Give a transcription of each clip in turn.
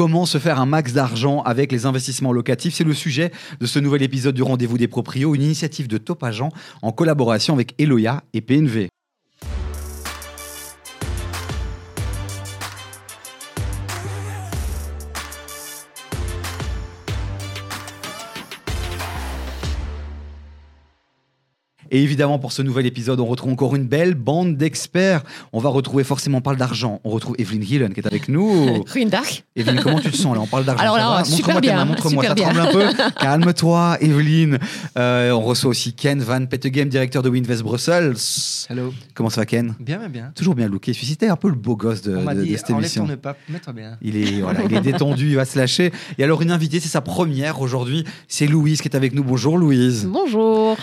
Comment se faire un max d'argent avec les investissements locatifs C'est le sujet de ce nouvel épisode du Rendez-vous des Proprios, une initiative de Top Agent en collaboration avec Eloya et PNV. Et évidemment, pour ce nouvel épisode, on retrouve encore une belle bande d'experts. On va retrouver forcément, on parle d'argent. On retrouve Evelyne Hillen qui est avec nous. Dark. Evelyne, comment tu te sens là? On parle d'argent. Alors là, super bien. Montre-moi, ça tremble un peu. Calme-toi, Evelyne. Euh, on reçoit aussi Ken Van Pettegem, directeur de Winvest Brussels. Hello. Comment ça va, Ken? Bien, bien, bien. Toujours bien looké. C'était un peu le beau gosse de, On de, dit, de cette émission. Pas, mets-toi bien. Il est, voilà, il est détendu, il va se lâcher. Et alors, une invitée, c'est sa première aujourd'hui. C'est Louise qui est avec nous. Bonjour, Louise. Bonjour.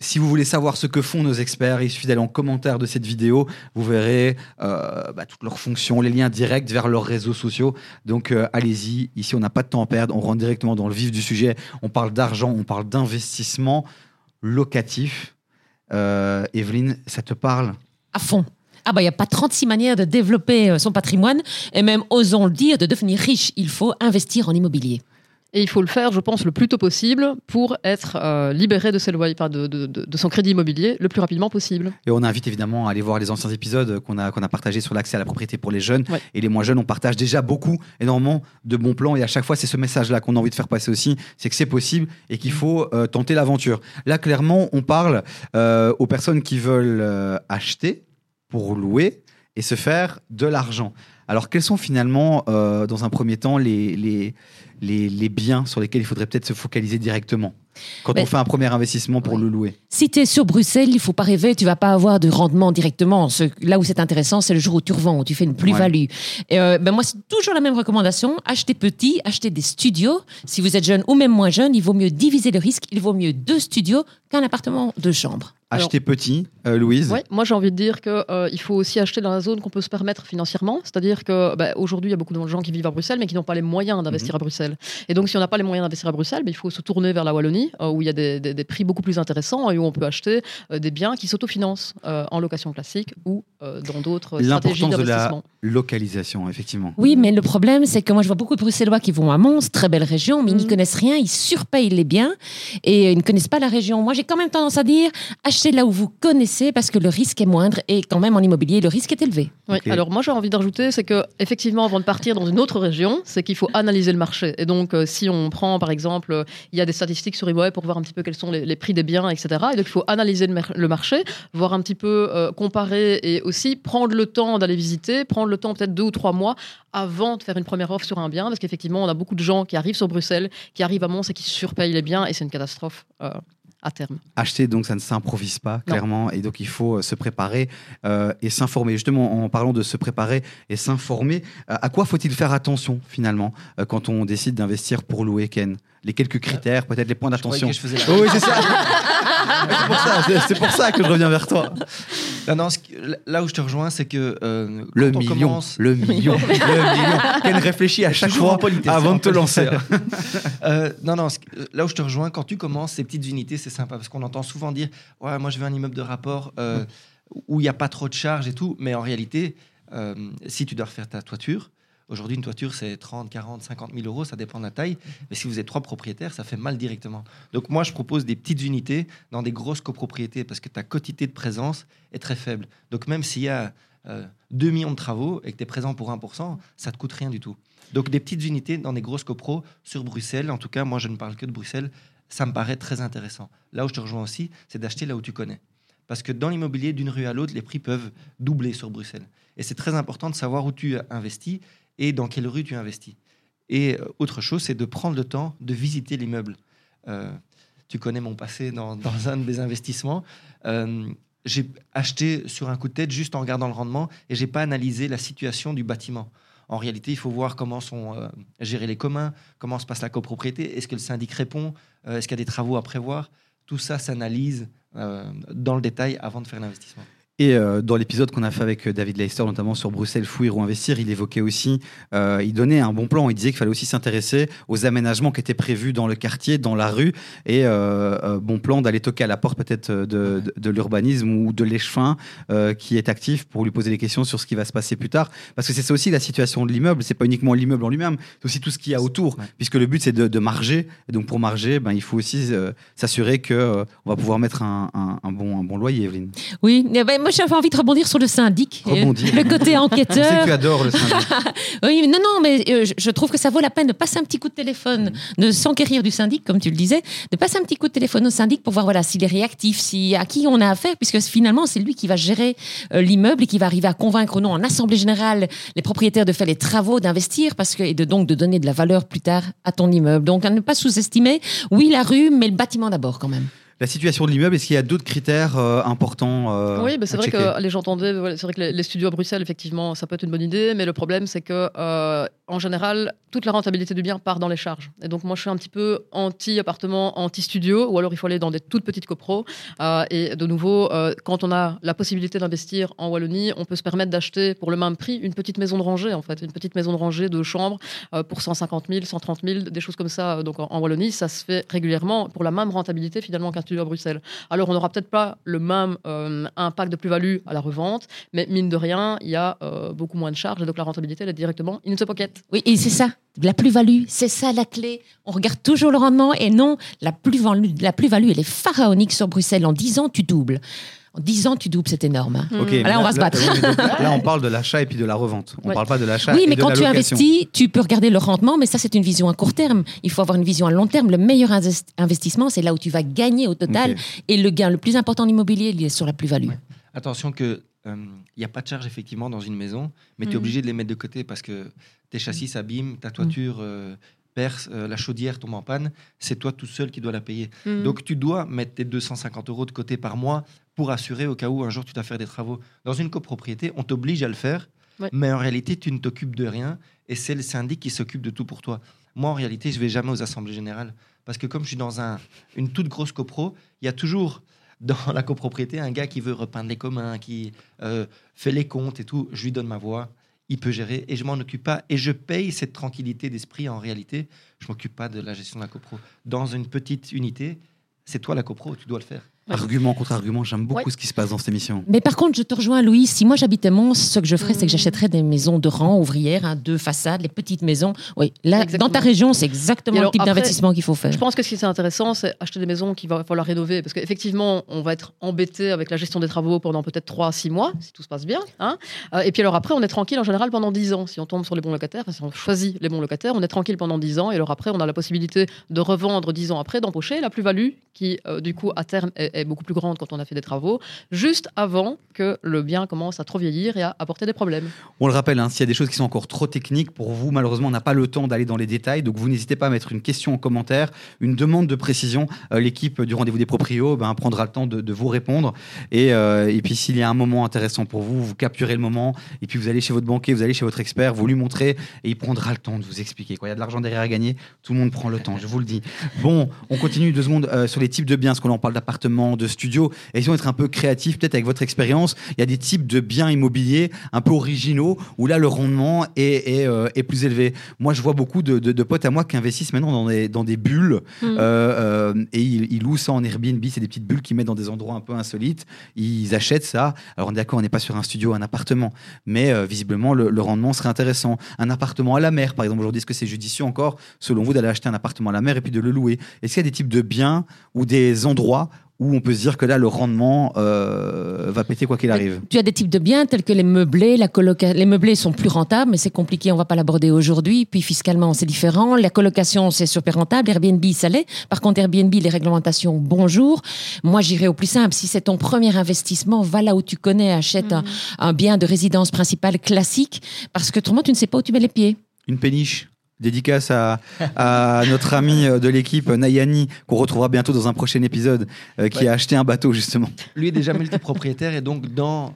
Si vous voulez savoir ce que font nos experts, il suffit d'aller en commentaire de cette vidéo. Vous verrez euh, bah, toutes leurs fonctions, les liens directs vers leurs réseaux sociaux. Donc euh, allez-y. Ici, on n'a pas de temps à perdre. On rentre directement dans le vif du sujet. On parle d'argent, on parle d'investissement locatif. Euh, Evelyne, ça te parle? À fond. Ah bah il n'y a pas 36 manières de développer son patrimoine et même, osons le dire, de devenir riche. Il faut investir en immobilier. Et il faut le faire, je pense, le plus tôt possible pour être euh, libéré de, ses loyers, de, de, de, son crédit immobilier le plus rapidement possible. Et on invite évidemment à aller voir les anciens épisodes qu'on a, qu'on a partagés sur l'accès à la propriété pour les jeunes. Ouais. Et les moins jeunes, on partage déjà beaucoup, énormément de bons plans. Et à chaque fois, c'est ce message-là qu'on a envie de faire passer aussi c'est que c'est possible et qu'il faut euh, tenter l'aventure. Là, clairement, on parle euh, aux personnes qui veulent acheter pour louer et se faire de l'argent. Alors, quels sont finalement, euh, dans un premier temps, les, les, les, les, biens sur lesquels il faudrait peut-être se focaliser directement quand on fait un premier investissement pour le louer? Si tu es sur Bruxelles, il faut pas rêver, tu vas pas avoir de rendement directement. Ce- là où c'est intéressant, c'est le jour où tu revends, où tu fais une plus-value. Euh, ben moi, c'est toujours la même recommandation. Achetez petit, achetez des studios. Si vous êtes jeune ou même moins jeune, il vaut mieux diviser le risque. Il vaut mieux deux studios qu'un appartement de chambre. Alors- Acheter petit, euh, Louise Ouais, moi j'ai envie de dire qu'il il faut aussi acheter dans la zone qu'on peut se permettre financièrement. C'est-à-dire que bah, aujourd'hui, il y a beaucoup de gens qui vivent à Bruxelles, mais qui n'ont pas les moyens d'investir à Bruxelles. Et donc, si on n'a pas les moyens d'investir à Bruxelles, bah, il faut se tourner vers la Wallonie, euh, où il y a des, des- des prix beaucoup plus intéressants et où on peut acheter euh, des biens qui s'autofinancent euh, en location classique ou euh, dans d'autres stratégies L'importance de la d'investissement. localisation, effectivement. Oui, mais le problème, c'est que moi, je vois beaucoup de Bruxellois qui vont à Mons, très belle région, mais ils n'y Mhm. connaissent rien, ils surpayent les biens et ils ne connaissent pas la région. Moi, j'ai quand même tendance à dire, achetez là où vous connaissez parce que le risque est moindre et quand même en immobilier, le risque est élevé. Oui, alors moi j'ai envie de rajouter, c'est que effectivement avant de partir dans une autre région, c'est qu'il faut analyser le marché. Et donc euh, si on prend par exemple, euh, il y a des statistiques sur eBay pour voir un petit peu quels sont les, les prix des biens, etc. Et donc il faut analyser le marché, voir un petit peu euh, comparer et aussi prendre le temps d'aller visiter, prendre le temps peut-être deux ou trois mois avant de faire une première offre sur un bien, parce qu'effectivement on a beaucoup de gens qui arrivent sur Bruxelles, qui arrivent à Mons et qui surpayent les biens, et c'est une catastrophe. À terme. Acheter, donc, ça ne s'improvise pas, Non. clairement. Et donc, il faut euh, se préparer euh, et s'informer. Justement, en parlant de se préparer et s'informer, euh, à quoi faut-il faire attention, finalement, euh, quand on décide d'investir pour louer, Ken? Les quelques critères, peut-être les points Je d'attention. que je faisais la- Oh oui, c'est ça. C'est pour ça. pour que je reviens vers toi. Non, non, là où je te rejoins, c'est que euh, Le million, commence- le million, le million. Ken réfléchit à chaque fois avant en de te lancer. Euh, non, non, là où je te rejoins, quand tu commences ces petites unités, c'est sympa parce qu'on entend souvent dire Ouais, moi je veux un immeuble de rapport euh, où il n'y a pas trop de charges et tout. Mais en réalité, si tu dois refaire ta toiture, aujourd'hui une toiture c'est 30, 40, 50 000 euros, ça dépend de la taille. Mais si vous êtes trois propriétaires, ça fait mal directement. Donc moi je propose des petites unités dans des grosses copropriétés parce que ta quotité de présence est très faible. Donc même s'il y a euh, 2 millions de travaux et que tu es présent pour 1%, ça te coûte rien du tout. Donc des petites unités dans des grosses copros sur Bruxelles, en tout cas moi je ne parle que de Bruxelles, ça me paraît très intéressant. Là où je te rejoins aussi, c'est d'acheter là où tu connais. Parce que dans l'immobilier, d'une rue à l'autre, les prix peuvent doubler sur Bruxelles. Et c'est très important de savoir où tu investis et dans quelle rue tu investis. Et euh, autre chose, c'est de prendre le temps de visiter l'immeuble. Euh, tu connais mon passé dans, un de mes investissements. Euh, j'ai acheté sur un coup de tête juste en regardant le rendement et j'ai pas analysé la situation du bâtiment. En réalité, il faut voir comment sont gérés les communs, comment se passe la copropriété, est-ce que le syndic répond, est-ce qu'il y a des travaux à prévoir. Tout ça s'analyse dans le détail avant de faire l'investissement. Et euh, dans l'épisode qu'on a fait avec euh, David Leister, notamment sur Bruxelles, Fouir ou Investir, il évoquait aussi, euh, il donnait un bon plan. Il disait qu'il fallait aussi s'intéresser aux aménagements qui étaient prévus dans le quartier, dans la rue, et euh, euh, bon plan d'aller toquer à la porte peut-être de, de, de l'urbanisme ou de l'échevin euh, qui est actif pour lui poser des questions sur ce qui va se passer plus tard. Parce que c'est ça aussi la situation de l'immeuble. C'est pas uniquement l'immeuble en lui-même, c'est aussi tout ce qu'il y a autour. Ouais. Puisque le but c'est de, de marger. Et donc pour marger, ben, il faut aussi euh, s'assurer que euh, on va pouvoir mettre un, un, un bon, un bon loyer, Evelyne. Oui, eh ben, moi j'avais envie de rebondir sur le syndic. Rebondir. Euh, Le côté Je sais que enquêteur. tu adores le syndic. Oui, non, non, mais euh, je- trouve que ça vaut la peine de passer un petit coup de téléphone, de s'enquérir du syndic, comme tu le disais, de passer un petit coup de téléphone au syndic pour voir voilà s'il est réactif, si à qui on a affaire, puisque finalement c'est lui qui va gérer euh, l'immeuble et qui va arriver à convaincre ou non en assemblée générale les propriétaires de faire les travaux, d'investir, parce que et de donc de donner de la valeur plus tard à ton immeuble. Donc à ne pas sous-estimer, oui la rue, mais le bâtiment d'abord quand même. La situation de l'immeuble, est-ce qu'il y a d'autres critères euh, importants euh, Oui, mais c'est vrai checker? que les gens entendaient, voilà, c'est vrai que les, les studios à Bruxelles, effectivement, ça peut être une bonne idée, mais le problème, c'est que euh, en général, toute la rentabilité du bien part dans les charges. Et donc, moi, je suis un petit peu anti-appartement, anti-studio, ou alors il faut aller dans des toutes petites copros. Euh, et de nouveau, euh, quand on a la possibilité d'investir en Wallonie, on peut se permettre d'acheter pour le même prix une petite maison de rangée, en fait, une petite maison de rangée de chambre euh, pour 150 000, 130 000, des choses comme ça. Donc, en, en Wallonie, ça se fait régulièrement pour la même rentabilité finalement qu'un studio à Bruxelles. Alors, on n'aura peut-être pas le même euh, impact de plus-value à la revente, mais mine de rien, il y a euh, beaucoup moins de charges et donc la rentabilité, elle est directement in the pocket. Oui, et c'est ça, la plus-value, c'est ça la clé. On regarde toujours le rendement et non, la plus-value, la plus-value, elle est pharaonique sur Bruxelles. En 10 ans, tu doubles. En 10 ans, tu doubles, c'est énorme. hein. Ok, Là, on va se battre. donc, là, on parle de l'achat et puis de la revente. On Ouais. parle pas de l'achat Oui, et mais de quand tu investis, tu peux regarder le rendement, mais ça, c'est une vision à court terme. Il faut avoir une vision à long terme. Le meilleur invest- investissement, c'est là où tu vas gagner au total. Et le gain le plus important en immobilier, il est sur la plus-value. Ouais. Attention que il n'y a pas de charge effectivement dans une maison, mais tu es Mhm. obligé de les mettre de côté parce que tes châssis s'abîment, ta toiture euh, perce, euh, la chaudière tombe en panne, c'est toi tout seul qui dois la payer. Mm. Donc tu dois mettre tes 250 euros de côté par mois pour assurer au cas où un jour tu dois faire des travaux. Dans une copropriété, on t'oblige à le faire, Ouais. mais en réalité tu ne t'occupes de rien et c'est le syndic qui s'occupe de tout pour toi. Moi en réalité je vais jamais aux assemblées générales parce que comme je suis dans un, une toute grosse copro, il y a toujours dans la copropriété un gars qui veut repeindre les communs, qui euh, fait les comptes et tout. Je lui donne ma voix, il peut gérer et je m'en occupe pas et je paye cette tranquillité d'esprit en réalité. Je m'occupe pas de la gestion de la copro. Dans une petite unité, c'est toi la copro, tu dois le faire. Argument contre argument, j'aime beaucoup Ouais. ce qui se passe dans cette émission. Mais par contre, je te rejoins, Louise. Si moi j'habitais Mons, ce que je ferais, c'est que Mhm. j'achèterais des maisons de rang ouvrières, hein, deux façades, les petites maisons. Oui, là, Exactement. dans ta région, c'est exactement alors, le type d'investissement qu'il faut faire. Je pense que ce qui est intéressant, c'est acheter des maisons qu'il va falloir rénover. Parce qu'effectivement, on va être embêté avec la gestion des travaux pendant peut-être 3 à 6 mois, si tout se passe bien. hein. Euh, et puis alors après, on est tranquille en général pendant 10 ans. Si on tombe sur les bons locataires, enfin, si on choisit les bons locataires, on est tranquille pendant 10 ans. Et alors après, on a la possibilité de revendre 10 ans après, d'empocher la plus-value qui, euh, du coup, à terme, est, est beaucoup plus grande quand on a fait des travaux, juste avant que le bien commence à trop vieillir et à apporter des problèmes. On le rappelle, hein, s'il y a des choses qui sont encore trop techniques pour vous, malheureusement, on n'a pas le temps d'aller dans les détails. Donc, vous n'hésitez pas à mettre une question en commentaire, une demande de précision. Euh, L'équipe du rendez-vous des proprios ben, prendra le temps de, vous répondre. Et, euh, et puis, s'il y a un moment intéressant pour vous, vous capturez le moment. Et puis, vous allez chez votre banquier, vous allez chez votre expert, vous lui montrez et il prendra le temps de vous expliquer. Quoi. Il y a de l'argent derrière à gagner. Tout le monde prend le temps, je vous le dis. Bon, on continue deux secondes euh, sur les types de biens, parce qu'on en parle d'appartements, de studios. Essayons d'être un peu créatifs, peut-être avec votre expérience. Il y a des types de biens immobiliers un peu originaux où là, le rendement est, est, euh, est plus élevé. Moi, je vois beaucoup de, de- de potes à moi qui investissent maintenant dans des, dans des bulles Mhm. euh, euh, et ils, ils louent ça en Airbnb. C'est des petites bulles qu'ils mettent dans des endroits un peu insolites. Ils achètent ça. Alors, on est d'accord, on n'est pas sur un studio, un appartement, mais euh, visiblement, le, le rendement serait intéressant. Un appartement à la mer, par exemple, aujourd'hui, est-ce que c'est judicieux encore, selon vous, d'aller acheter un appartement à la mer et puis de le louer? Est-ce qu'il y a des types de biens ou des endroits où on peut se dire que là, le rendement euh, va péter quoi qu'il arrive Tu as des types de biens tels que les meublés. La coloca- Les meublés sont plus rentables, mais c'est compliqué, on va pas l'aborder aujourd'hui. Puis fiscalement, c'est différent. La colocation, c'est super rentable. Airbnb, ça l'est. Par contre, Airbnb, les réglementations, bonjour. Moi, j'irai au plus simple. Si c'est ton premier investissement, va là où tu connais, achète un, un bien de résidence principale classique, parce que autrement, tu ne sais pas où tu mets les pieds. Une péniche Dédicace à, à notre ami euh, de l'équipe Nayani, qu'on retrouvera bientôt dans un prochain épisode, euh, qui Ouais. a acheté un bateau justement. Lui est déjà multipropriétaire et donc dans,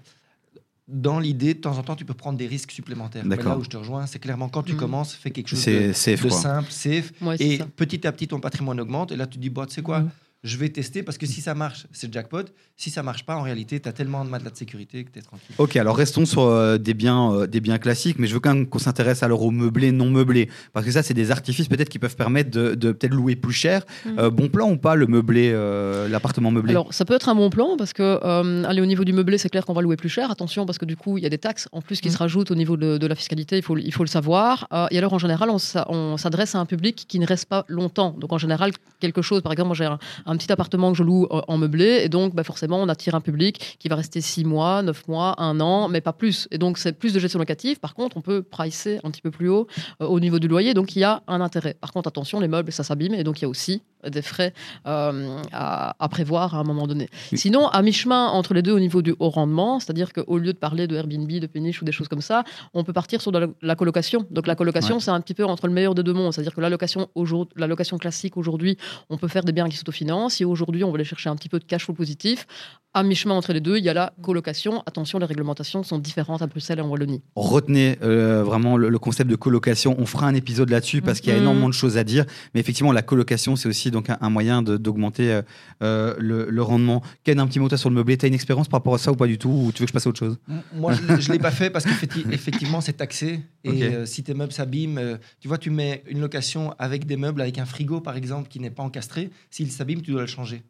dans l'idée, de temps en temps, tu peux prendre des risques supplémentaires. Mais D'accord. là où je te rejoins, c'est clairement quand tu Mhm. commences, fais quelque chose de, safe de simple, safe. Ouais, c'est Et ça. petit à petit, ton patrimoine augmente. Et là, tu te dis, bah, tu sais quoi, Mhm. Je vais tester parce que si ça marche, c'est jackpot. Si ça marche pas, en réalité, tu as tellement de matelas de sécurité que tu es tranquille. Ok, alors restons sur euh, des, biens, euh, des biens classiques, mais je veux quand même qu'on s'intéresse alors aux meublés non meublés. Parce que ça, c'est des artifices peut-être qui peuvent permettre de, de peut-être louer plus cher. Mhm. Euh, bon plan ou pas, le meublé, euh, l'appartement meublé? Alors, ça peut être un bon plan parce que, euh, aller au niveau du meublé, c'est clair qu'on va louer plus cher. Attention, parce que du coup, il y a des taxes en plus qui Mm. se rajoutent au niveau de, de la fiscalité, il faut, il faut le savoir. Euh, et alors, en général, on s'adresse à un public qui ne reste pas longtemps. Donc, en général, quelque chose, par exemple, moi j'ai un, un petit appartement que je loue euh, en meublé, et donc, bah, forcément, on attire un public qui va rester 6 mois, 9 mois, 1 an, mais pas plus. Et donc, c'est plus de gestion locative. Par contre, on peut pricer un petit peu plus haut euh, au niveau du loyer, donc il y a un intérêt. Par contre, attention, les meubles, ça s'abîme, et donc il y a aussi des frais euh, à, à prévoir à un moment donné. Oui. Sinon, à mi-chemin entre les deux au niveau du haut rendement, c'est-à-dire qu'au lieu de parler de Airbnb, de péniche ou des choses comme ça, on peut partir sur de la, la colocation. Donc la colocation, Ouais. c'est un petit peu entre le meilleur des deux mondes. C'est-à-dire que la location, la location classique, aujourd'hui, on peut faire des biens qui s'autofinancent. Si aujourd'hui, on veut aller chercher un petit peu de cash flow positif, à mi-chemin entre les deux, il y a la colocation. Attention, les réglementations sont différentes à Bruxelles et en Wallonie. Retenez euh, vraiment le, le concept de colocation. On fera un épisode là-dessus parce qu'il y a Mhm. énormément de choses à dire. Mais effectivement, la colocation, c'est aussi donc un, un moyen d'augmenter euh, euh, le, le rendement. Ken, un petit mot toi, sur le meublé. Tu as une expérience par rapport à ça ou pas du tout? Ou tu veux que je passe à autre chose? Moi, je ne l'ai pas fait parce qu'effectivement, c'est taxé. Et euh, si tes meubles s'abîment, euh, tu vois, tu mets une location avec des meubles, avec un frigo, par exemple, qui n'est pas encastré. S'il s'abîme, tu dois le changer.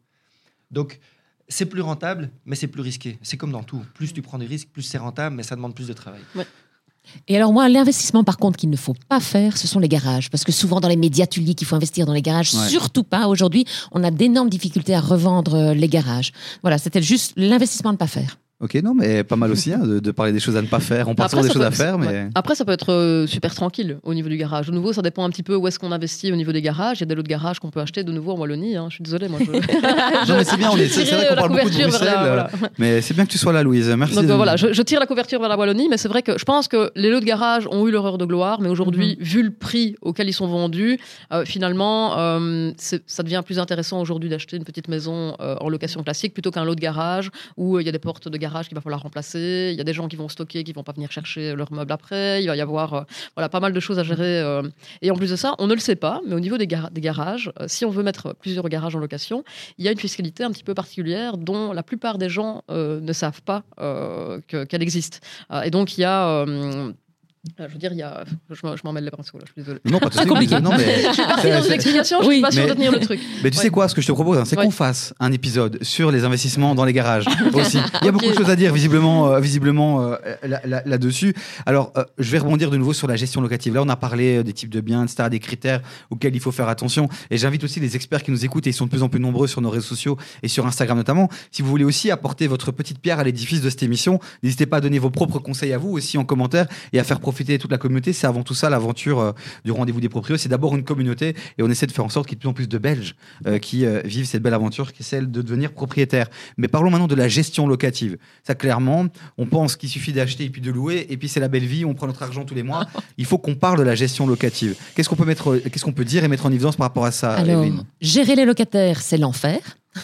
Donc, c'est plus rentable, mais c'est plus risqué. C'est comme dans tout. Plus tu prends des risques, plus c'est rentable, mais ça demande plus de travail. Et alors moi, l'investissement par contre qu'il ne faut pas faire, ce sont les garages. Parce que souvent dans les médias, tu lis qu'il faut investir dans les garages. Ouais. Surtout pas. Aujourd'hui, on a d'énormes difficultés à revendre euh, les garages. Voilà, c'était juste l'investissement à ne pas faire. Ok, non, mais pas mal aussi hein, de, de parler des choses à ne pas faire. On parle toujours des choses à faire, mais. Après, ça peut être euh, super tranquille au niveau du garage. De nouveau, ça dépend un petit peu où est-ce qu'on investit au niveau des garages. Il y a des lots de garages qu'on peut acheter de nouveau en Wallonie. hein. Je suis désolée, moi. Je... Non, mais c'est bien, c'est vrai qu'on la parle beaucoup de couverture vers Bruxelles. la- euh, voilà. Mais c'est bien que tu sois là, Louise. Merci. Donc de- euh, voilà, je, je tire la couverture vers la Wallonie, mais c'est vrai que je pense que les lots de garage ont eu leur heure de gloire, mais aujourd'hui, Mhm. vu le prix auquel ils sont vendus, euh, finalement, euh, ça devient plus intéressant aujourd'hui d'acheter une petite maison en location classique plutôt qu'un lot de garage où il y a des portes de garage qu'il va falloir remplacer, il y a des gens qui vont stocker, qui vont pas venir chercher leurs meubles après, il va y avoir euh, voilà, pas mal de choses à gérer. euh. Et en plus de ça, on ne le sait pas, mais au niveau des, gar- des garages, euh, si on veut mettre plusieurs garages en location, il y a une fiscalité un petit peu particulière dont la plupart des gens ne savent pas que- qu'elle existe. Et donc, il y a. je veux dire, il y a. Je mêle les pinceaux là, je suis désolée. Non, pas de compliqué. Non, mais. Je suis partie dans une explication, je suis pas sûre de tenir le truc. Mais tu Ouais. sais quoi, ce que je te propose, hein, c'est Ouais. qu'on fasse un épisode sur les investissements dans les garages aussi. Il y a beaucoup de choses à dire visiblement, euh, visiblement euh, là- là- là-dessus. Alors, euh, je vais rebondir de nouveau sur la gestion locative. Là, on a parlé des types de biens, etc., des critères auxquels il faut faire attention. Et j'invite aussi les experts qui nous écoutent, et ils sont de plus en plus nombreux sur nos réseaux sociaux et sur Instagram notamment. Si vous voulez aussi apporter votre petite pierre à l'édifice de cette émission, n'hésitez pas à donner vos propres conseils à vous aussi en commentaire et à faire profiter toute la communauté. C'est avant tout ça l'aventure euh, du rendez-vous des proprios. C'est d'abord une communauté et on essaie de faire en sorte qu'il y ait de plus en plus de Belges euh, qui euh, vivent cette belle aventure qui est celle de devenir propriétaire. Mais parlons maintenant de la gestion locative. Ça, clairement, on pense qu'il suffit d'acheter et puis de louer et puis c'est la belle vie, on prend notre argent tous les mois. Il faut qu'on parle de la gestion locative. Qu'est-ce qu'on peut mettre, qu'est-ce qu'on peut dire et mettre en évidence par rapport à ça, Alors, Evelyne? gérer les locataires, c'est l'enfer.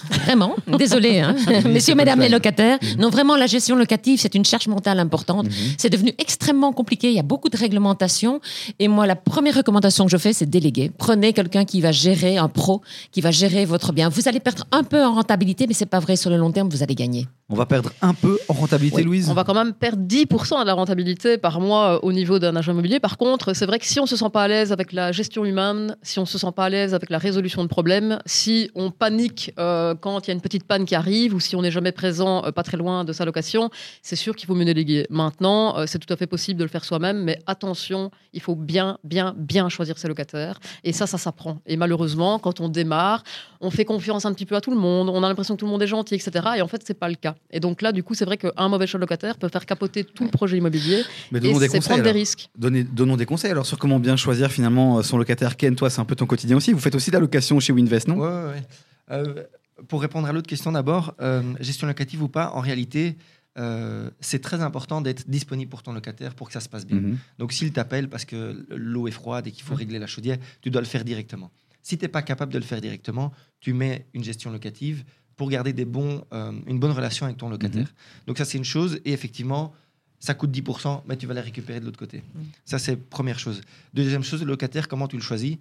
Vraiment, désolé, hein. messieurs, mesdames les locataires. Non, vraiment, la gestion locative, c'est une charge mentale importante. Mhm. C'est devenu extrêmement compliqué. Il y a beaucoup de réglementations. Et moi, la première recommandation que je fais, c'est déléguer. Prenez quelqu'un qui va gérer, un pro, qui va gérer votre bien. Vous allez perdre un peu en rentabilité, mais c'est pas vrai. Sur le long terme, vous allez gagner. On va perdre un peu en rentabilité, Oui, Louise On va quand même perdre 10% de la rentabilité par mois euh, au niveau d'un agent immobilier. Par contre, c'est vrai que si on se sent pas à l'aise avec la gestion humaine, si on se sent pas à l'aise avec la résolution de problèmes, si on panique euh, quand il y a une petite panne qui arrive ou si on n'est jamais présent euh, pas très loin de sa location, c'est sûr qu'il vaut mieux déléguer. Maintenant, euh, c'est tout à fait possible de le faire soi-même, mais attention, il faut bien, bien, bien choisir ses locataires. Et ça, ça s'apprend. Et malheureusement, quand on démarre, on fait confiance un petit peu à tout le monde, on a l'impression que tout le monde est gentil, etc. Et en fait, c'est pas le cas. Et donc là, du coup, c'est vrai qu'un mauvais choix de locataire peut faire capoter tout le projet immobilier Mais et donnons des c'est conseils. prendre des risques. Donnez- donnons des conseils alors sur comment bien choisir finalement euh, son locataire. Ken, toi, c'est un peu ton quotidien aussi. Vous faites aussi de la location chez Winvest, non? Ouais, ouais, ouais. Euh, pour répondre à l'autre question d'abord, euh, gestion locative ou pas, en réalité, euh, c'est très important d'être disponible pour ton locataire pour que ça se passe bien. Mhm. Donc s'il t'appelle parce que l'eau est froide et qu'il faut régler la chaudière, tu dois le faire directement. Si tu n'es pas capable de le faire directement, tu mets une gestion locative pour garder des bons, euh, une bonne relation avec ton locataire. Donc ça c'est une chose et effectivement ça coûte 10%, mais tu vas les récupérer de l'autre côté. Ça c'est première chose. Deuxième chose, le locataire, comment tu le choisis?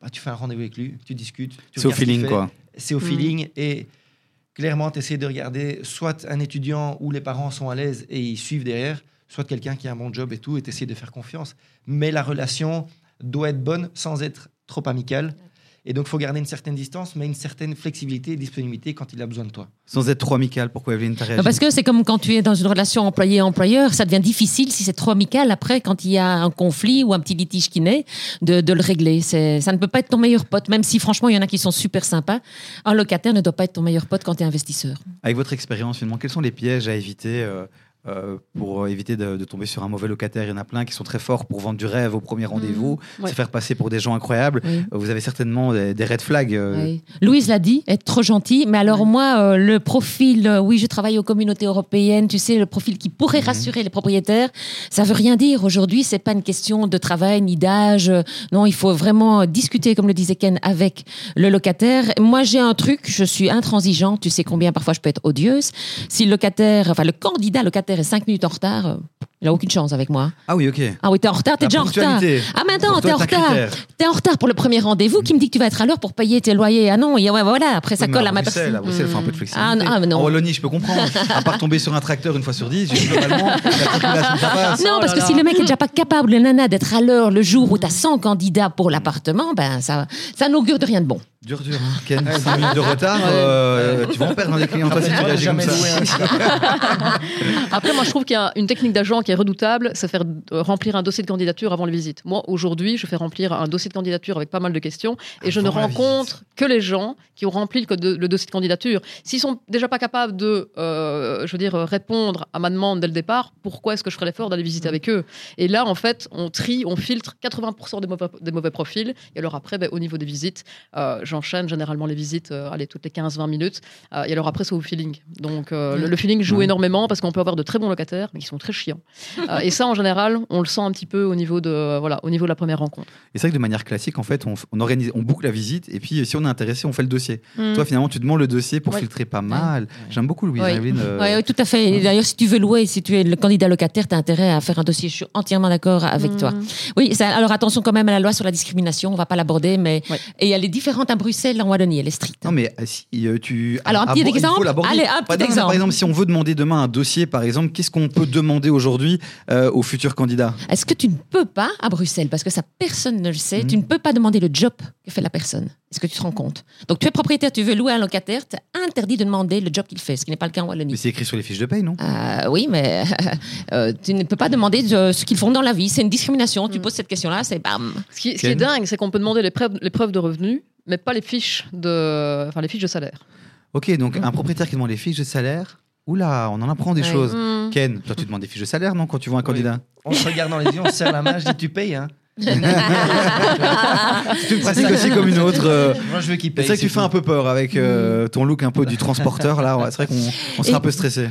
Bah, tu fais un rendez-vous avec lui, tu discutes. tu C'est au feeling, quoi. C'est au Mm. feeling et clairement, tu essaies de regarder soit un étudiant où les parents sont à l'aise et ils suivent derrière, soit quelqu'un qui a un bon job et tout, et tu essaies de faire confiance. Mais la relation doit être bonne sans être trop amicale. Et donc, il faut garder une certaine distance, mais une certaine flexibilité et disponibilité quand il a besoin de toi. Sans être trop amical, pourquoi Evelyne t'a réagi Parce que c'est comme quand tu es dans une relation employé-employeur, ça devient difficile si c'est trop amical après, quand il y a un conflit ou un petit litige qui naît, de, de le régler. C'est- Ça ne peut pas être ton meilleur pote, même si franchement il y en a qui sont super sympas. Un locataire ne doit pas être ton meilleur pote quand tu es investisseur. Avec votre expérience, finalement, quels sont les pièges à éviter euh, euh, pour éviter de, de tomber sur un mauvais locataire Il y en a plein qui sont très forts pour vendre du rêve au premier rendez-vous, ouais. se faire passer pour des gens incroyables. Oui. Euh, Vous avez certainement des, des red flags. euh, Oui. Louise l'a dit, être trop gentil. Mais alors moi, euh, le profil, oui, je travaille aux communautés européennes, tu sais, le profil qui pourrait rassurer les propriétaires, ça veut rien dire. Aujourd'hui, c'est pas une question de travail ni d'âge. Non, il faut vraiment discuter, comme le disait Ken, avec le locataire. Moi, j'ai un truc, je suis intransigeante. Tu sais combien parfois je peux être odieuse. Si le locataire, enfin le candidat locataire cinq minutes en retard, euh, il a aucune chance avec moi. Ah oui, ok. Ah oui, t'es en retard, t'es déjà en retard. Ah maintenant, t'es en retard. T'es en retard pour le premier rendez-vous. Qui me dit que tu vas être à l'heure pour payer tes loyers Ah non, et ouais, voilà. Après, ça Oui, colle à ma Bruxelles, personne. À Bruxelles, il faut un peu de Ah, flexibilité. non, ah, mais non. En Wallonie, je peux comprendre. à part tomber sur un tracteur une fois sur dix, globalement, la. Non, Oh parce que si là. le mec est déjà pas capable, le nana, d'être à l'heure le jour où tu as 100 candidats pour l'appartement, ben ça, ça n'augure de rien de bon. Dur, dur. hein. Ken, 5 minutes de retard, euh, tu vas en perdre dans des clients. Toi, si tu Rappelle-toi, réagis comme jamais ça. loué un- Après, moi, je trouve qu'il y a une technique d'agent qui est redoutable, c'est faire euh, remplir un dossier de candidature avant les visites. Moi, aujourd'hui, je fais remplir un dossier de candidature avec pas mal de questions et je ne Avant rencontre que les gens qui ont rempli le, code de- le dossier de candidature. S'ils sont déjà pas capables de, euh, je veux dire, répondre à ma demande dès le départ, pourquoi est-ce que je ferais l'effort d'aller visiter avec eux? Et là, en fait, on trie, on filtre 80% des mauvais, des mauvais profils. Et alors après, ben, au niveau des visites, euh, j'enchaîne généralement les visites, euh, allez, toutes les 15-20 minutes. Et alors après, c'est au feeling. Donc euh, le, le feeling joue Ouais. énormément parce qu'on peut avoir de très bons locataires, mais qui sont très chiants. Euh, et ça, en général, on le sent un petit peu au niveau de, euh, voilà, au niveau de la première rencontre. Et c'est vrai que de manière classique, en fait, on, on organise, on boucle la visite et puis si on est intéressé, on fait le dossier. Mm. Toi, finalement, tu demandes le dossier pour Ouais. filtrer pas mal. J'aime beaucoup Louise Oui. Evelyne. euh, Ouais, ouais, tout à fait. D'ailleurs, si tu veux louer, si tu es le candidat locataire, tu as intérêt à faire un dossier. Je suis entièrement d'accord avec toi. Mm. Oui, ça- alors attention quand même à la loi sur la discrimination, on va pas l'aborder, mais Ouais. et elle est différente à Bruxelles, en Wallonie, elle est stricte. Non, mais euh, si euh, tu. Alors, un petit. Allez, un exemple. Par exemple, si on veut demander demain un dossier, par exemple, qu'est-ce qu'on peut demander aujourd'hui euh, aux futurs candidats Est-ce que tu ne peux pas à Bruxelles, parce que ça personne ne le sait, tu ne peux pas demander le job que fait la personne? Est-ce que tu te rends compte? Donc tu es propriétaire, tu veux louer un locataire, tu es interdit de demander le job qu'il fait, ce qui n'est pas le cas en Mais Wallonie. c'est écrit sur les fiches de paye, non? Euh, oui, mais euh, tu ne peux pas demander de ce qu'ils font dans la vie. C'est une discrimination. Tu Mm. poses cette question-là, c'est bam. Ce qui, ce qui est dingue, c'est qu'on peut demander les preuves, les preuves de revenus, mais pas les fiches de, enfin les fiches de salaire. Ok, donc un propriétaire qui demande les fiches de salaire. Oula, on en apprend des Ouais. choses. Mm. Ken, toi, tu demandes des fiches de salaire, non, quand tu vois un Oui. candidat On se regarde dans les yeux, on se serre la main, je dis tu payes. Hein. C'est une pratique aussi comme une autre. euh, Moi, je veux qu'il C'est paye. vrai que tu fais un peu peur avec euh, ton look un peu du transporteur là. ouais, C'est vrai qu'on on serait Et- un peu stressé.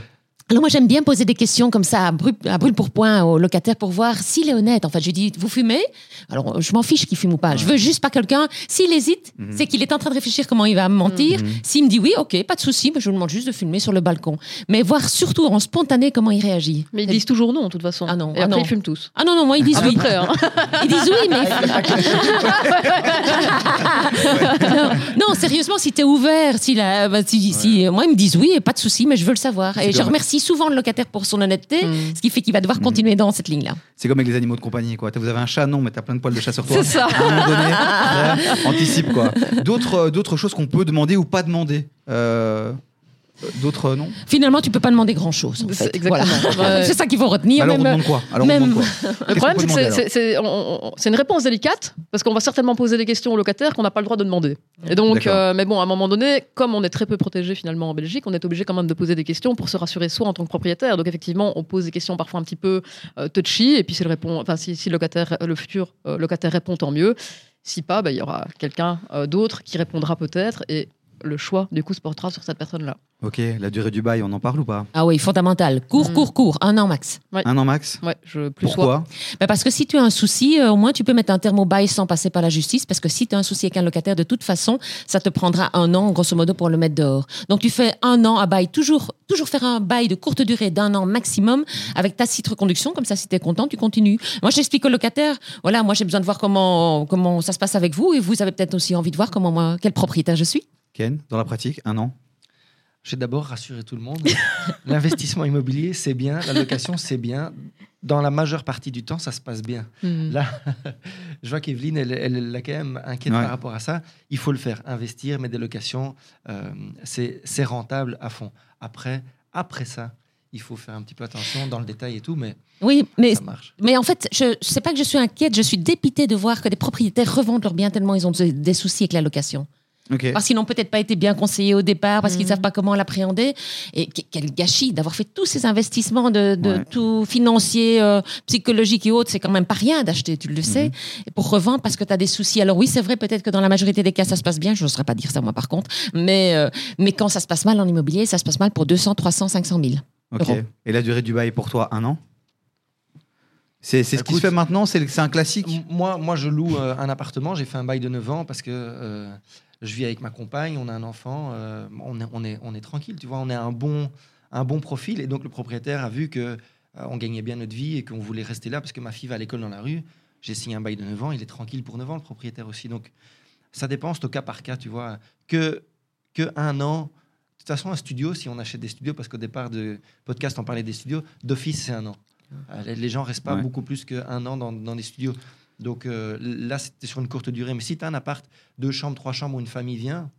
Alors moi j'aime bien poser des questions comme ça à brûle, à brûle pour point au locataire pour voir s'il est honnête. En fait, je dis vous fumez? Alors je m'en fiche qu'il fume ou pas. Je veux juste pas quelqu'un. S'il hésite, Mhm. c'est qu'il est en train de réfléchir comment il va me mentir. Mhm. S'il me dit oui, ok, pas de souci, mais je vous demande juste de fumer sur le balcon. Mais voir surtout en spontané comment il réagit. Mais ils disent toujours non, de toute façon. Ah non, Et ah après, non. ils fument tous. Ah non non, moi ils disent oui. près, hein. Ils disent oui, mais non, non, sérieusement, si tu es ouvert, si, la- bah, si, si- moi ils me disent oui, et pas de souci, mais je veux le savoir. Et je comme- remercie souvent le locataire pour son honnêteté, Mm. ce qui fait qu'il va devoir continuer dans cette ligne-là. C'est comme avec les animaux de compagnie quoi. Vous avez un chat non, mais t'as plein de poils de chat sur toi. C'est ça. À un moment donné, anticipe quoi. D'autres euh, d'autres choses qu'on peut demander ou pas demander. Euh, D'autres euh, non. Finalement, tu peux pas demander grand-chose. en C'est fait. exactement. Voilà. Ouais. C'est ça qu'il faut retenir. Alors on même- demande quoi Alors on même- demande quoi Le problème, c'est que c'est- on- on- une réponse délicate parce qu'on va certainement poser des questions aux locataires qu'on n'a pas le droit de demander. Et donc, euh, mais bon, à un moment donné, comme on est très peu protégé finalement en Belgique, on est obligé quand même de poser des questions pour se rassurer soi en tant que propriétaire. Donc effectivement, on pose des questions parfois un petit peu euh, touchy et puis si le répond, enfin si, si le locataire, le futur euh, locataire répond, tant mieux. Si pas, ben, il y aura quelqu'un euh, d'autre qui répondra peut-être et le choix du coup se portera sur cette personne-là. Ok, la durée du bail, on en parle ou pas? Ah oui, fondamental. Court, Mm. court, court. Un an max. Un an max? Ouais, je plus. Pourquoi? Ben parce que si tu as un souci, euh, au moins tu peux mettre un terme au bail sans passer par la justice. Parce que si tu as un souci avec un locataire, de toute façon, ça te prendra un an, grosso modo, pour le mettre dehors. Donc tu fais un an à bail, toujours, toujours faire un bail de courte durée d'un an maximum, avec tacite reconduction. Comme ça, si tu es content, tu continues. Moi, j'explique au locataire, voilà, moi j'ai besoin de voir comment, comment ça se passe avec vous. Et vous avez peut-être aussi envie de voir comment moi, quel propriétaire je suis. Ken, dans la pratique, un an? Je vais d'abord rassurer tout le monde. L'investissement immobilier, c'est bien. La location, c'est bien. Dans la majeure partie du temps, ça se passe bien. Hmm. Là, je vois qu'Evelyne, elle, elle, elle est quand même inquiète Ouais. par rapport à ça. Il faut le faire. Investir, mais des locations, euh, c'est c'est rentable à fond. Après, après ça, il faut faire un petit peu attention dans le détail et tout, mais Oui, mais ça marche. Mais en fait, je sais pas que je suis inquiète, je suis dépitée de voir que des propriétaires revendent leurs biens tellement ils ont des des soucis avec la location. Parce qu'ils n'ont peut-être pas été bien conseillés au départ, parce qu'ils Mhm. savent pas comment l'appréhender. Et que- quel gâchis d'avoir fait tous ces investissements de, de Ouais. tout financier, euh, psychologique et autres. C'est quand même pas rien d'acheter, tu le sais. Et pour revendre parce que tu as des soucis. Alors oui, c'est vrai, peut-être que dans la majorité des cas, ça se passe bien. Je n'oserais pas dire ça, moi, par contre. Mais, euh, mais quand ça se passe mal en immobilier, ça se passe mal pour 200, 300, 500 000. Ok. euros. Et la durée du bail pour toi, un an C'est ce qui se fait maintenant C'est un classique Moi, moi, je loue euh, un appartement. J'ai fait un bail de 9 ans parce que euh, je vis avec ma compagne, on a un enfant, euh, on, est, on, est, on est tranquille, tu vois, on est un bon, un bon profil. Et donc, le propriétaire a vu que euh, on gagnait bien notre vie et qu'on voulait rester là parce que ma fille va à l'école dans la rue. J'ai signé un bail de 9 ans, il est tranquille pour 9 ans, le propriétaire aussi. Donc, ça dépend, c'est au cas par cas, tu vois. Que, que un an. De toute façon, un studio, si on achète des studios, parce qu'au départ de podcast, on parlait des studios, d'office, c'est un an. Euh, Les, les gens restent pas Ouais. beaucoup plus qu'un an dans, dans des studios. Donc euh, là, c'était sur une courte durée. Mais si tu as un appart, deux chambres, trois chambres où une famille vient,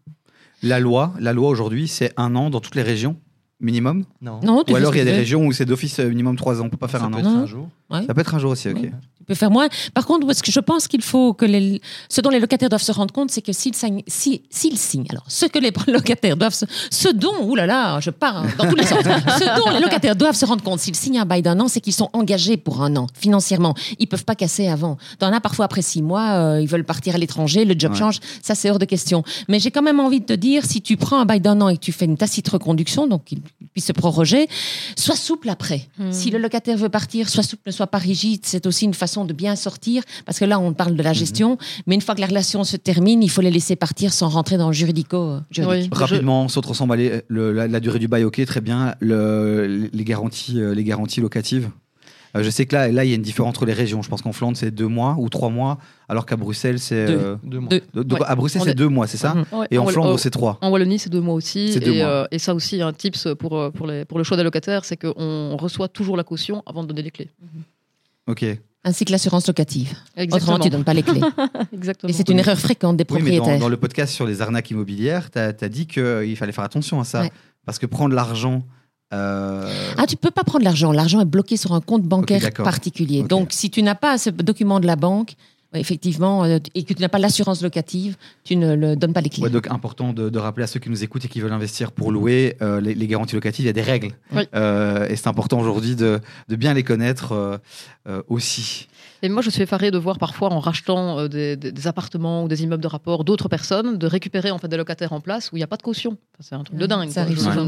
La loi, la loi aujourd'hui, c'est un an dans toutes les régions, minimum? Non. Non, Ou alors il y a des régions où c'est d'office euh, minimum trois ans, on peut pas faire ça un peut an. être Non. un jour. Ça peut être un jour aussi, ok. Ouais. Tu peux faire moins. Par contre, parce que je pense qu'il faut que les, ce dont les locataires doivent se rendre compte, c'est que s'ils signent, si, s'ils signent, alors ce que les locataires doivent se, ce dont, oulala, je pars hein, dans tous les sens, ce dont les locataires doivent se rendre compte s'ils signent un bail d'un an, c'est qu'ils sont engagés pour un an financièrement. Ils peuvent pas casser avant. T'en as parfois après six mois, euh, ils veulent partir à l'étranger, le job Ouais. change, ça c'est hors de question. Mais j'ai quand même envie de te dire, si tu prends un bail d'un an et que tu fais une tacite reconduction, donc qu'il puisse se proroger, sois souple après. Hmm. Si le locataire veut partir, sois souple, ne sois pas rigide. C'est aussi une façon de bien sortir, parce que là, on parle de la gestion, mais une fois que la relation se termine, il faut les laisser partir sans rentrer dans le juridico. euh, juridique. Oui. Rapidement, sans trop s'emballer, le- la, la durée du bail, ok, très bien. Le- les, garanties, euh, les garanties locatives. Euh, je sais que là, là, il y a une différence entre les régions. Je pense qu'en Flandre, c'est deux mois ou trois mois, alors qu'à Bruxelles, c'est. Deux. euh, Deux mois. De- Ouais. À Bruxelles, c'est est- deux mois, c'est ça Mhm. Ouais, Et en Flandre, c'est trois. En Wallonie, c'est deux mois aussi. Et, mois. euh, et ça aussi, un tips pour, pour, les, pour le choix des locataires, c'est qu'on reçoit toujours la caution avant de donner les clés. Ok. Ainsi que l'assurance locative. Exactement. Autrement, tu donnes pas les clés. Exactement. Et c'est une erreur fréquente des Oui, mais dans, propriétaires. dans le podcast sur les arnaques immobilières, tu as, dit qu'il fallait faire attention à ça. Ouais. Parce que prendre l'argent. euh, Ah, tu peux pas prendre l'argent. L'argent est bloqué sur un compte bancaire particulier. Donc, si tu n'as pas ce document de la banque, effectivement, euh, et que tu n'as pas l'assurance locative, tu ne le donnes pas les clés. Ouais, donc important de, de rappeler à ceux qui nous écoutent et qui veulent investir pour louer euh, les, les garanties locatives, il y a des règles. Oui. Euh, et c'est important aujourd'hui de, de bien les connaître euh, euh, aussi. Et moi, je suis effarée de voir parfois, en rachetant euh, des, des- des appartements ou des immeubles de rapport d'autres personnes, de récupérer en fait des locataires en place où il n'y a pas de caution. Enfin, c'est un truc de Mhm, dingue.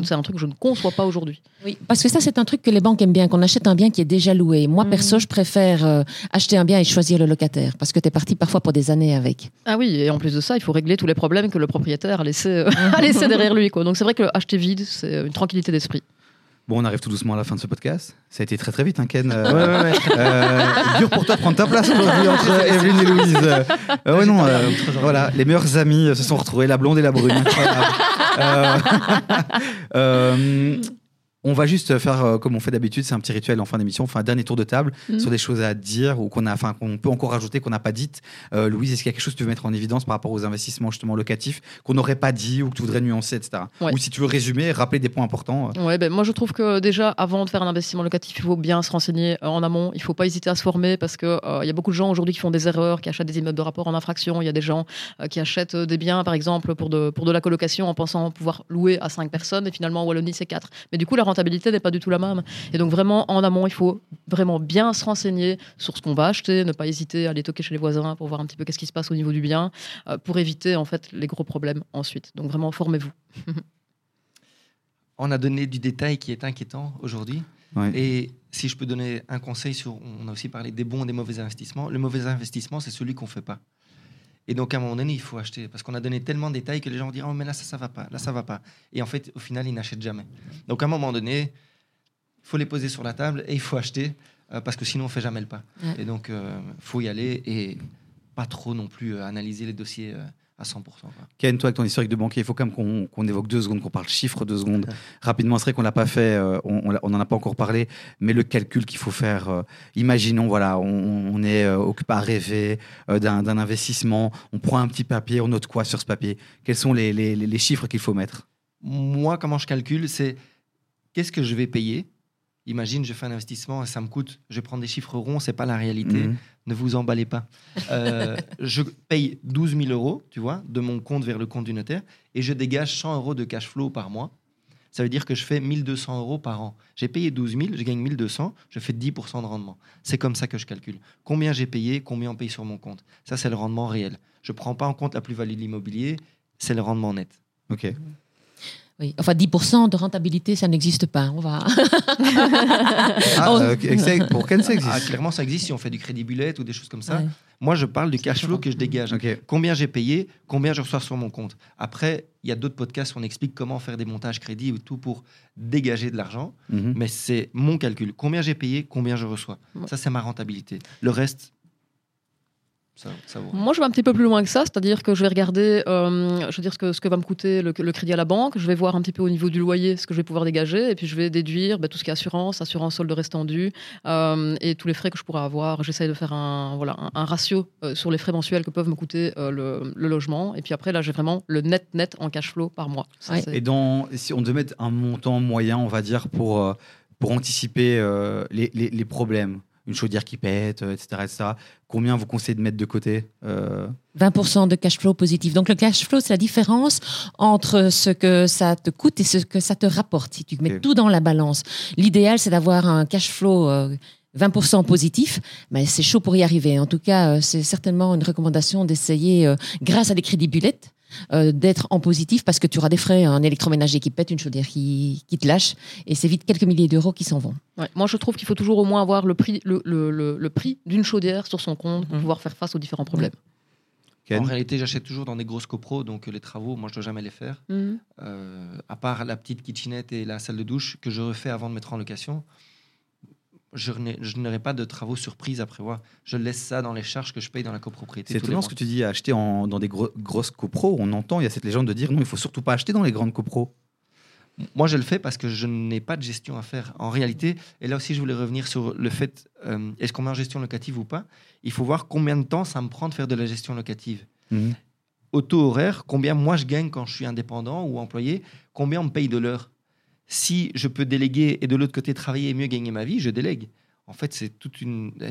C'est un truc que je ne conçois pas aujourd'hui. Oui, parce que ça, c'est un truc que les banques aiment bien, qu'on achète un bien qui est déjà loué. Moi, Mhm. perso, je préfère euh, acheter un bien et choisir le locataire, parce que tu es parti parfois pour des années avec. Ah oui, et en plus de ça, il faut régler tous les problèmes que le propriétaire a laissé, euh, a laissé derrière lui. Quoi. Donc c'est vrai que acheter vide, c'est une tranquillité d'esprit. Bon, on arrive tout doucement à la fin de ce podcast. Ça a été très très vite, hein, Ken. Euh, Ouais, ouais, ouais. euh, dur pour toi de prendre ta place aujourd'hui entre Evelyne et Louise. Euh, ouais, non, euh, voilà, les meilleurs amis se sont retrouvés, la blonde et la brune. On va juste faire euh, comme on fait d'habitude, c'est un petit rituel en fin d'émission, on fait un dernier tour de table Mhm. sur des choses à dire ou qu'on a, enfin qu'on peut encore rajouter qu'on n'a pas dites. Euh, Louise, est-ce qu'il y a quelque chose que tu veux mettre en évidence par rapport aux investissements justement locatifs qu'on n'aurait pas dit ou que tu voudrais nuancer, etc. Ouais. Ou si tu veux résumer, rappeler des points importants. euh. Ouais, ben, moi je trouve que déjà avant de faire un investissement locatif, il faut bien se renseigner euh, en amont. Il faut pas hésiter à se former parce que il y a beaucoup de gens aujourd'hui qui font des erreurs, qui achètent des immeubles de rapport en infraction. Il y a des gens qui achètent des biens, par exemple, pour de, pour de la colocation en pensant pouvoir louer à cinq personnes et finalement en Wallonie c'est quatre. Mais du coup leur rentabilité n'est pas du tout la même. Et donc vraiment, en amont, il faut vraiment bien se renseigner sur ce qu'on va acheter, ne pas hésiter à aller toquer chez les voisins pour voir un petit peu qu'est-ce qui se passe au niveau du bien, euh, pour éviter en fait les gros problèmes ensuite. Donc vraiment, formez-vous. On a donné du détail qui est inquiétant aujourd'hui. Ouais. Et si je peux donner un conseil sur, on a aussi parlé des bons et des mauvais investissements. Le mauvais investissement, c'est celui qu'on fait pas. Et donc à un moment donné, il faut acheter parce qu'on a donné tellement de détails que les gens vont dire oh mais là ça ça va pas, là ça va pas. Et en fait, au final, ils n'achètent jamais. Donc à un moment donné, il faut les poser sur la table et il faut acheter euh, parce que sinon on fait jamais le pas. Ouais. Et donc il faut y aller et pas trop non plus euh, analyser les dossiers euh, à 100%. quoi. Ken, toi, avec ton historique de banquier, il faut quand même qu'on évoque deux secondes, qu'on parle chiffres deux secondes. Rapidement, c'est vrai qu'on l'a pas fait, euh, on n'en a pas encore parlé, mais le calcul qu'il faut faire, euh, imaginons, voilà, on, on est euh, occupé à rêver d'un investissement, on prend un petit papier, on note quoi sur ce papier? Quels sont les, les- les- les chiffres qu'il faut mettre? Moi, comment je calcule, c'est qu'est-ce que je vais payer Imagine, je fais un investissement et ça me coûte, je vais prendre des chiffres ronds, c'est pas la réalité. Mhm. Ne vous emballez pas. Euh, je paye 12 000 euros, tu vois, de mon compte vers le compte du notaire et je dégage 100 euros de cash flow par mois. Ça veut dire que je fais 1200 euros par an. J'ai payé 12 000, je gagne 1200, je fais 10% de rendement. C'est comme ça que je calcule. Combien j'ai payé, combien on paye sur mon compte. Ça, c'est le rendement réel. Je ne prends pas en compte la plus-value de l'immobilier, c'est le rendement net. Ok. Oui. Enfin, 10% de rentabilité, ça n'existe pas. On va. Ah, Oh. euh, pour Ken, ça existe. Ah, clairement, ça existe si on fait du crédit bullet ou des choses comme ça. Ouais. Moi, je parle du cash flow que je dégage. Combien j'ai payé, combien je reçois sur mon compte. Après, il y a d'autres podcasts où on explique comment faire des montages crédit ou tout pour dégager de l'argent. Mhm. Mais c'est mon calcul. Combien j'ai payé, combien je reçois. Ouais. Ça, c'est ma rentabilité. Le reste, ça, ça vaut. Moi, je vais un petit peu plus loin que ça, c'est-à-dire que je vais regarder, euh, je veux dire ce que, ce que va me coûter le, le crédit à la banque. Je vais voir un petit peu au niveau du loyer ce que je vais pouvoir dégager, et puis je vais déduire bah, tout ce qui est assurance, assurance solde restant dû, euh, et tous les frais que je pourrais avoir. J'essaie de faire un voilà un, un ratio euh, sur les frais mensuels que peuvent me coûter euh, le, le logement, et puis après là, j'ai vraiment le net net en cash flow par mois. Ça, Ouais. c'est- Et dans, si on devait mettre un montant moyen, on va dire, pour, euh, pour anticiper euh, les, les- les problèmes, une chaudière qui pète, euh, etc., etc., combien vous conseillez de mettre de côté euh, 20% de cash flow positif. Donc le cash flow, c'est la différence entre ce que ça te coûte et ce que ça te rapporte. Si tu mets tout dans la balance, l'idéal, c'est d'avoir un cash flow euh, 20% positif, mais c'est chaud pour y arriver. En tout cas, euh, c'est certainement une recommandation d'essayer, euh, grâce à des crédits bullettes, euh, d'être en positif parce que tu auras des frais, un électroménager qui pète, une chaudière qui, qui te lâche, et c'est vite quelques milliers d'euros qui s'en vont. Ouais. Moi, je trouve qu'il faut toujours au moins avoir le prix, le, le- le- le prix d'une chaudière sur son compte pour Mhm. pouvoir faire face aux différents problèmes. Ken En réalité, j'achète toujours dans des grosses copros, donc euh, les travaux, moi, je dois jamais les faire. Mhm. Euh, à part la petite kitchenette et la salle de douche que je refais avant de mettre en location, je n'aurai pas de travaux surprises à prévoir. Je laisse ça dans les charges que je paye dans la copropriété. C'est étonnant ce que tu dis, acheter en- dans des gros- grosses copros. On entend, il y a cette légende de dire non, il faut surtout pas acheter dans les grandes copros. Moi, je le fais parce que je n'ai pas de gestion à faire. En réalité, et là aussi, je voulais revenir sur le fait euh, est-ce qu'on met en gestion locative ou pas? Il faut voir combien de temps ça me prend de faire de la gestion locative. Mhm. Au taux horaire, combien moi je gagne quand je suis indépendant ou employé, combien on me paye de l'heure? Si je peux déléguer et de l'autre côté travailler et mieux gagner ma vie, je délègue. En fait, c'est tout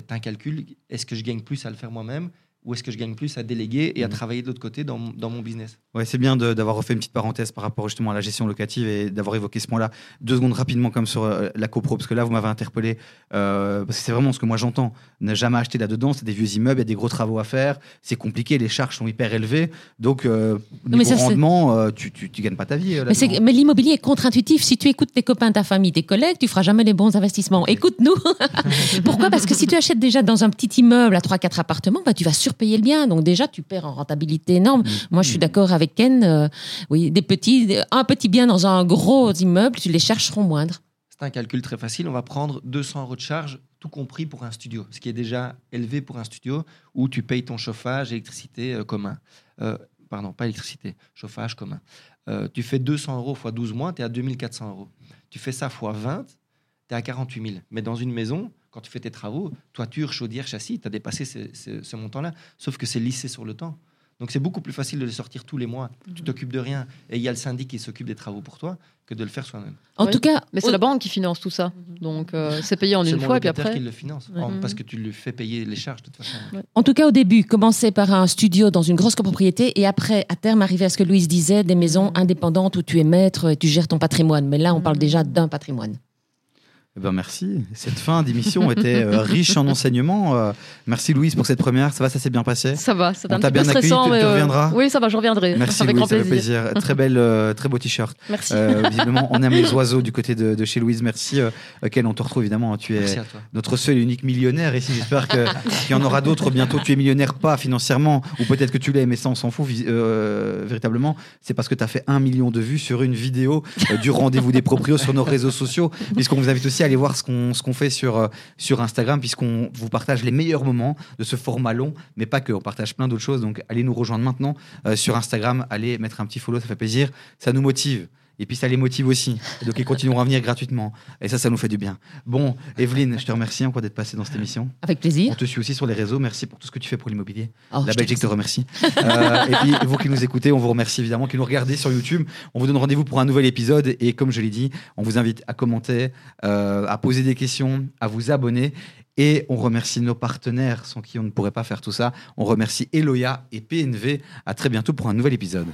un calcul. Est-ce que je gagne plus à le faire moi-même? Ou est-ce que je gagne plus à déléguer et à Mhm. travailler de l'autre côté dans, mon- dans mon business Ouais, c'est bien d'avoir refait une petite parenthèse par rapport justement à la gestion locative et d'avoir évoqué ce point-là. Deux secondes rapidement comme sur euh, la copro, parce que là vous m'avez interpellé, euh, parce que c'est vraiment ce que moi j'entends. Ne jamais acheter là-dedans, c'est des vieux immeubles, il y a des gros travaux à faire, c'est compliqué, les charges sont hyper élevées, donc euh, mais niveau ça, rendement, euh, tu, tu, tu gagnes pas ta vie. euh, Mais, l'immobilier est contre-intuitif. Si tu écoutes tes copains, ta famille, tes collègues, tu feras jamais les bons investissements. Écoute-nous. Pourquoi? Parce que si tu achètes déjà dans un petit immeuble à 3-4 appartements, bah, tu vas surpayer le bien. Donc déjà, tu perds en rentabilité énorme. Moi, je suis d'accord avec Ken. euh, oui, des petits, un petit bien dans un gros immeuble, tu les chercheront moindres. C'est un calcul très facile. On va prendre 200 euros de charge, tout compris pour un studio, ce qui est déjà élevé pour un studio où tu payes ton chauffage, électricité euh, commun. Euh, pardon, pas électricité, chauffage commun. Tu fais 200 euros x 12 mois, tu es à 2400 euros. Tu fais ça x 20, tu es à 48 000. Mais dans une maison, quand tu fais tes travaux, toiture, chaudière, châssis, tu as dépassé ce, ce- ce montant-là. Sauf que c'est lissé sur le temps. Donc c'est beaucoup plus facile de les sortir tous les mois. Tu t'occupes de rien et il y a le syndic qui s'occupe des travaux pour toi que de le faire soi-même. En Oui. tout cas, Mais c'est la banque qui finance tout ça. Donc euh, c'est payé en une fois et puis après. qui le finance en- Mhm. parce que tu lui fais payer les charges de toute façon. En tout cas, au début, commencer par un studio dans une grosse copropriété et après, à terme, arriver à ce que Louise disait, des maisons indépendantes où tu es maître et tu gères ton patrimoine. Mais là, on parle déjà d'un patrimoine. Eh ben merci. Cette fin d'émission était euh, riche en enseignements. Euh, merci Louise pour cette première. Ça va, ça s'est bien passé? Ça va, c'est On un t'a bien accueilli, tu- mais, tu euh, reviendras? Oui, ça va, je reviendrai. Merci Avec Louise, grand ça plaisir. plaisir. Très belle, euh, très beau t-shirt. Merci. Euh, visiblement, on aime les oiseaux du côté de, de chez Louise. Merci, euh, Ken. On te retrouve évidemment. Tu es Merci à toi. notre seul et unique millionnaire ici. J'espère qu'il y en aura d'autres bientôt. Tu es millionnaire, pas financièrement, ou peut-être que tu l'es, mais ça, on s'en fout euh, véritablement. C'est parce que tu as fait un million de vues sur une vidéo euh, du rendez-vous des proprios sur nos réseaux sociaux, puisqu'on vous invite aussi à aller voir ce qu'on ce qu'on fait sur, euh, sur Instagram, puisqu'on vous partage les meilleurs moments de ce format long, mais pas que. On partage plein d'autres choses. Donc, allez nous rejoindre maintenant euh, sur Instagram. Allez mettre un petit follow, ça fait plaisir. Ça nous motive. Et puis ça les motive aussi. Et donc ils continueront à venir gratuitement. Et ça, ça nous fait du bien. Bon, Evelyne, je te remercie encore d'être passée dans cette émission. Avec On plaisir. te suit aussi sur les réseaux. Merci pour tout ce que tu fais pour l'immobilier. Oh, La Belgique te remercie. remercie. Euh, et puis vous qui nous écoutez, on vous remercie évidemment, qui nous regardez sur YouTube. On vous donne rendez-vous pour un nouvel épisode. Et comme je l'ai dit, on vous invite à commenter, euh, à poser des questions, à vous abonner. Et on remercie nos partenaires sans qui on ne pourrait pas faire tout ça. On remercie Eloya et PNV. À très bientôt pour un nouvel épisode.